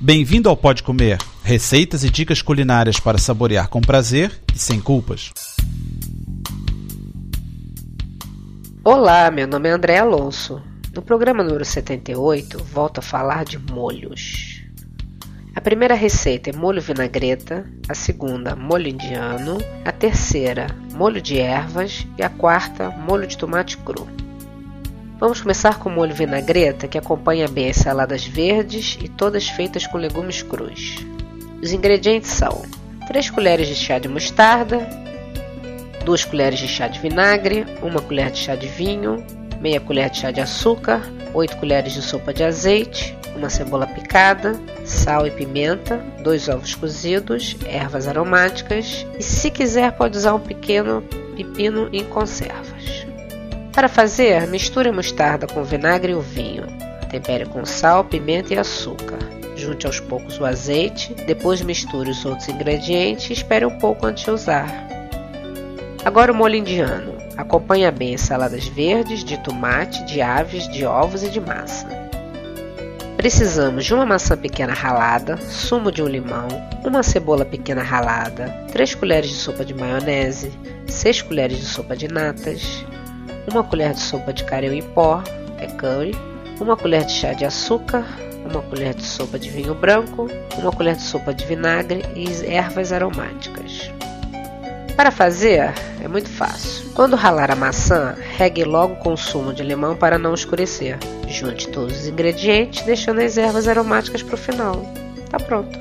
Bem-vindo ao Pode Comer, receitas e dicas culinárias para saborear com prazer e sem culpas. Olá, meu nome é André Alonso. No programa número 78, volto a falar de molhos. A primeira receita é molho vinagreta, a segunda, molho indiano, a terceira, molho de ervas e a quarta, molho de tomate cru. Vamos começar com o molho vinagreta, que acompanha bem as saladas verdes e todas feitas com legumes crus. Os ingredientes são 3 colheres de chá de mostarda, 2 colheres de chá de vinagre, 1 colher de chá de vinho, meia colher de chá de açúcar, 8 colheres de sopa de azeite, uma cebola picada, sal e pimenta, dois ovos cozidos, ervas aromáticas e se quiser pode usar um pequeno pepino em conservas. Para fazer, misture a mostarda com vinagre e o vinho. Tempere com sal, pimenta e açúcar. Junte aos poucos o azeite, depois misture os outros ingredientes e espere um pouco antes de usar. Agora o molho indiano. Acompanha bem as saladas verdes, de tomate, de aves, de ovos e de massa. Precisamos de uma maçã pequena ralada, sumo de um limão, uma cebola pequena ralada, 3 colheres de sopa de maionese, 6 colheres de sopa de natas, uma colher de sopa de caril em pó, é curry, uma colher de chá de açúcar, uma colher de sopa de vinho branco, uma colher de sopa de vinagre e ervas aromáticas. Para fazer, é muito fácil. Quando ralar a maçã, regue logo o sumo de limão para não escurecer. Junte todos os ingredientes, deixando as ervas aromáticas para o final. Tá pronto.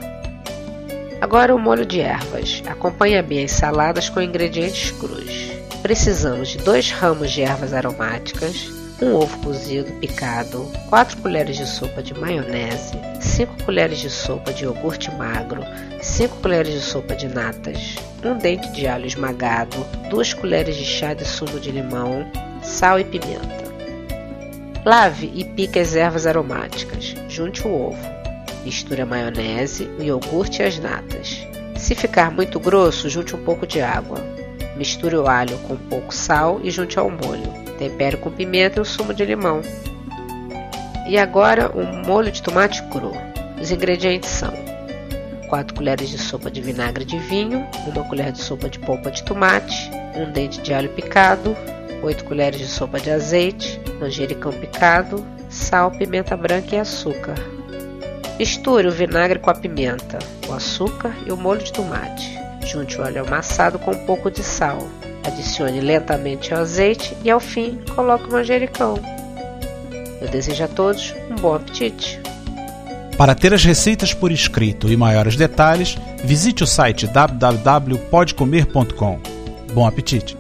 Agora o molho de ervas. Acompanhe bem as saladas com ingredientes crus. Precisamos de 2 ramos de ervas aromáticas, um ovo cozido picado, 4 colheres de sopa de maionese, 5 colheres de sopa de iogurte magro, 5 colheres de sopa de natas, um dente de alho esmagado, 2 colheres de chá de sumo de limão, sal e pimenta. Lave e pique as ervas aromáticas. Junte o ovo. Misture a maionese, o iogurte e as natas. Se ficar muito grosso, junte um pouco de água. Misture o alho com pouco sal e junte ao molho. Tempere com pimenta e o sumo de limão. E agora o um molho de tomate cru. Os ingredientes são 4 colheres de sopa de vinagre de vinho, 1 colher de sopa de polpa de tomate, um dente de alho picado, 8 colheres de sopa de azeite, manjericão picado, sal, pimenta branca e açúcar. Misture o vinagre com a pimenta, o açúcar e o molho de tomate. Junte o óleo amassado com um pouco de sal. Adicione lentamente o azeite e, ao fim, coloque o manjericão. Eu desejo a todos um bom apetite. Para ter as receitas por escrito e maiores detalhes, visite o site www.podcomer.com. Bom apetite!